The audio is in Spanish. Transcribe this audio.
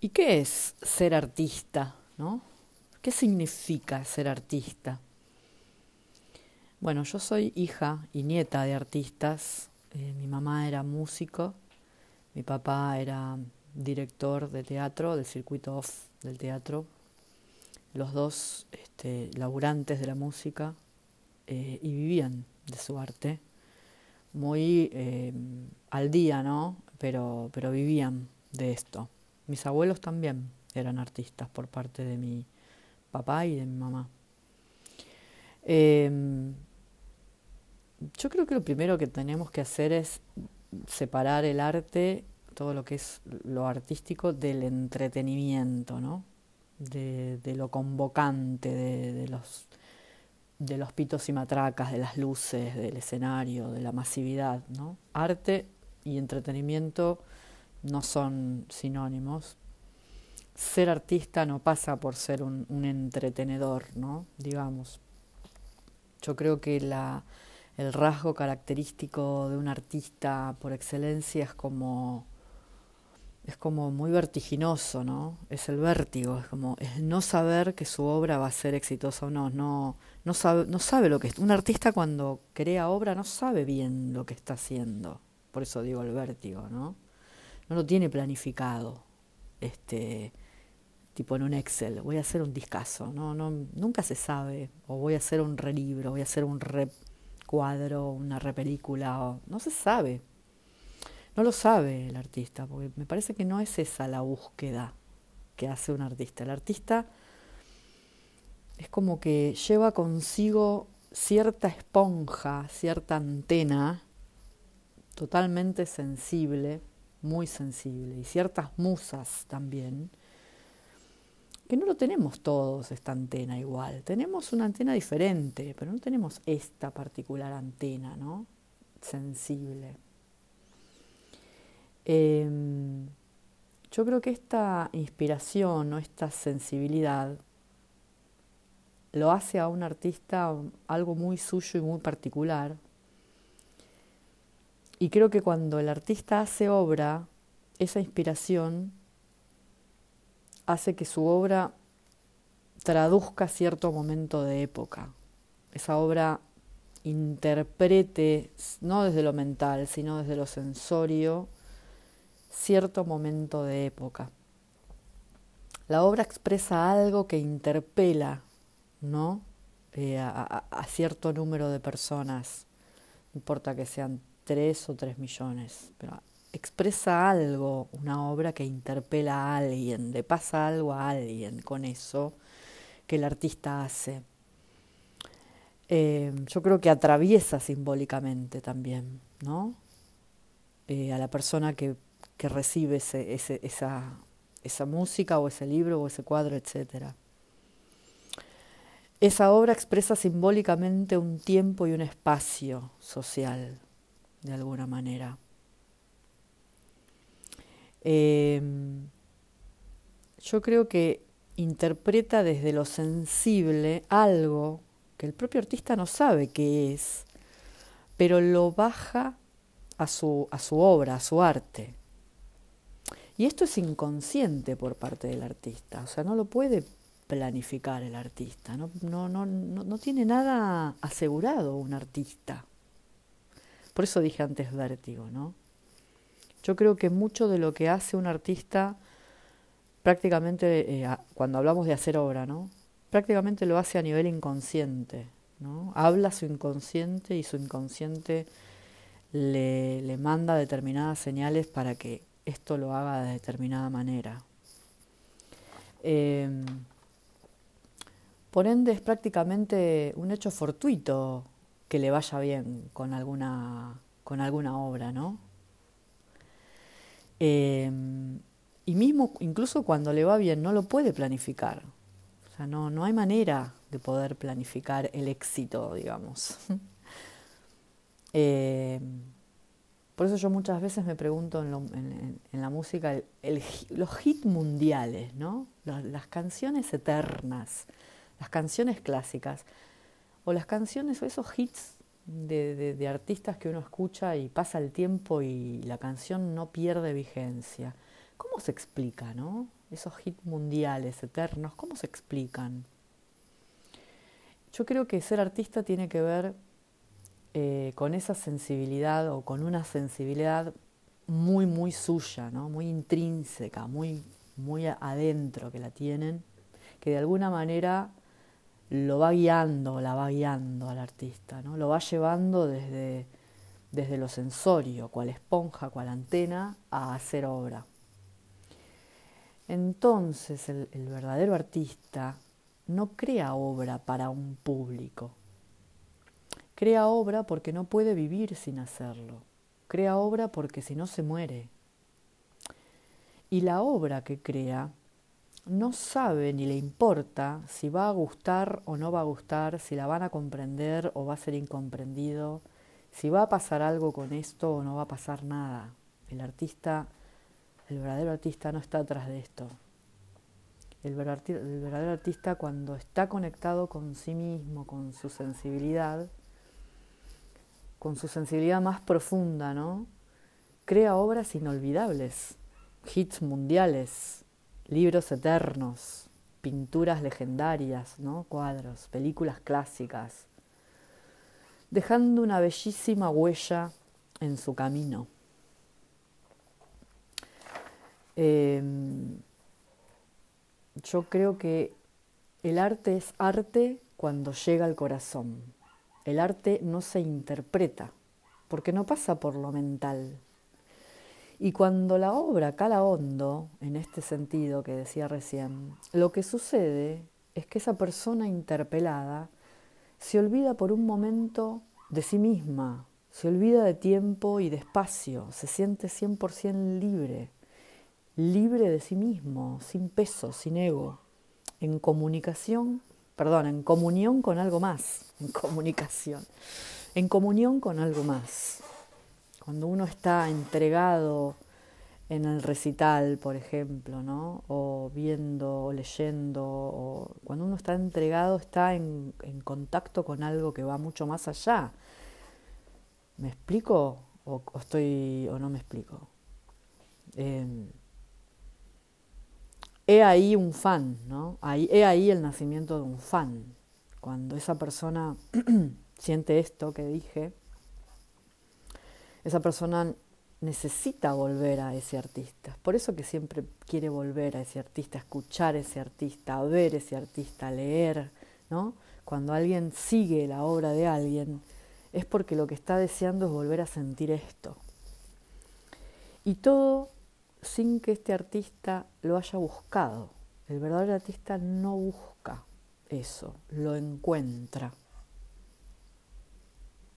¿Y qué es ser artista? ¿no? ¿Qué significa ser artista? Bueno, yo soy hija y nieta de artistas. Eh, mi mamá era músico, mi papá era director de teatro, del circuito off del teatro. Los dos este, laburantes de la música eh, y vivían de su arte. Muy eh, al día, ¿no? Pero, pero vivían de esto. Mis abuelos también eran artistas por parte de mi papá y de mi mamá. Em, yo creo que lo primero que tenemos que hacer es separar el arte, todo lo que es lo artístico, del entretenimiento, ¿no? De, lo convocante, de, los, de los pitos y matracas, de las luces, del escenario, de la masividad, ¿no? Arte y entretenimiento no son sinónimos. Ser artista no pasa por ser un, entretenedor, ¿no? Digamos. Yo creo que la, el rasgo característico de un artista por excelencia es como es como muy vertiginoso, ¿no? Es el vértigo, es como no saber que su obra va a ser exitosa o no, no no sabe no sabe lo que es un artista cuando crea obra no sabe bien lo que está haciendo. Por eso digo el vértigo, ¿no? No lo tiene planificado, este, tipo en un Excel, voy a hacer un discazo, no, no, nunca se sabe, o voy a hacer un relibro, voy a hacer un recuadro, una repelícula, o, no se sabe. No lo sabe el artista, porque me parece que no es esa la búsqueda que hace un artista. El artista es como que lleva consigo cierta esponja, cierta antena totalmente sensible muy sensible y ciertas musas también, que no lo tenemos todos esta antena igual, tenemos una antena diferente, pero no tenemos esta particular antena, ¿no? Sensible. Em, yo creo que esta inspiración o esta sensibilidad lo hace a un artista algo muy suyo y muy particular, y creo que cuando el artista hace obra, esa inspiración hace que su obra traduzca cierto momento de época. Esa obra interprete, no desde lo mental, sino desde lo sensorio, cierto momento de época. La obra expresa algo que interpela, ¿no? Eh, a, a, cierto número de personas, no importa que sean tres o tres millones, pero expresa algo, una obra que interpela a alguien, le pasa algo a alguien con eso que el artista hace. Eh, yo creo que atraviesa simbólicamente también, ¿no? Eh, a la persona que, recibe esa, esa música o ese libro o ese cuadro, etc. Esa obra expresa simbólicamente un tiempo y un espacio social, de alguna manera. Em, yo creo que interpreta desde lo sensible algo que el propio artista no sabe qué es, pero lo baja a su, a su obra, a su arte. Y esto es inconsciente por parte del artista, o sea, no lo puede planificar el artista, no, no, no, no tiene nada asegurado un artista. Por eso dije antes vértigo, ¿no? Yo creo que mucho de lo que hace un artista, prácticamente, eh, cuando hablamos de hacer obra, ¿no? Prácticamente lo hace a nivel inconsciente, ¿no? Habla su inconsciente y su inconsciente le, le manda determinadas señales para que esto lo haga de determinada manera. Eh, por ende es prácticamente un hecho fortuito que le vaya bien con alguna, con alguna obra, ¿no? Em, y mismo, incluso cuando le va bien, no lo puede planificar. O sea, no, no hay manera de poder planificar el éxito, digamos. Em, por eso yo muchas veces me pregunto en, la música los hits mundiales, ¿no? las canciones eternas, las canciones clásicas o las canciones o esos hits de, de, artistas que uno escucha y pasa el tiempo y la canción no pierde vigencia. ¿Cómo se explica, no? esos hits mundiales, eternos, ¿cómo se explican? Yo creo que ser artista tiene que ver eh, con esa sensibilidad o con una sensibilidad muy, muy suya, ¿no? muy intrínseca, muy, muy adentro que la tienen, que de alguna manera lo va guiando, la va guiando al artista, ¿no? lo va llevando desde, desde lo sensorio, cual esponja, cual antena, a hacer obra. Entonces el, el verdadero artista no crea obra para un público, crea obra porque no puede vivir sin hacerlo, crea obra porque si no se muere. Y la obra que crea no sabe ni le importa si va a gustar o no va a gustar, si la van a comprender o va a ser incomprendido, si va a pasar algo con esto o no va a pasar nada. El artista, el verdadero artista no está atrás de esto. El verdadero artista cuando está conectado con sí mismo, con su sensibilidad, con su sensibilidad más profunda, ¿no? Crea obras inolvidables, hits mundiales, libros eternos, pinturas legendarias, ¿no? cuadros, películas clásicas, dejando una bellísima huella en su camino. Em, yo creo que el arte es arte cuando llega al corazón. El arte no se interpreta, porque no pasa por lo mental, y cuando la obra cala hondo, en este sentido que decía recién, lo que sucede es que esa persona interpelada se olvida por un momento de sí misma, se olvida de tiempo y de espacio, se siente 100% libre, libre de sí mismo, sin peso, sin ego, en comunicación, perdón, en comunión con algo más, en comunicación, en comunión con algo más. Cuando uno está entregado en el recital, por ejemplo, ¿no? o viendo o leyendo, o cuando uno está entregado, está en, contacto con algo que va mucho más allá. ¿Me explico o, estoy o no me explico? Em, he ahí un fan, ¿no? Ahí, he ahí el nacimiento de un fan. Cuando esa persona siente esto que dije, esa persona necesita volver a ese artista. Por eso que siempre quiere volver a ese artista, escuchar a ese artista, a ver ese artista, leer, ¿no? Cuando alguien sigue la obra de alguien, es porque lo que está deseando es volver a sentir esto. Y todo sin que este artista lo haya buscado. El verdadero artista no busca eso, lo encuentra.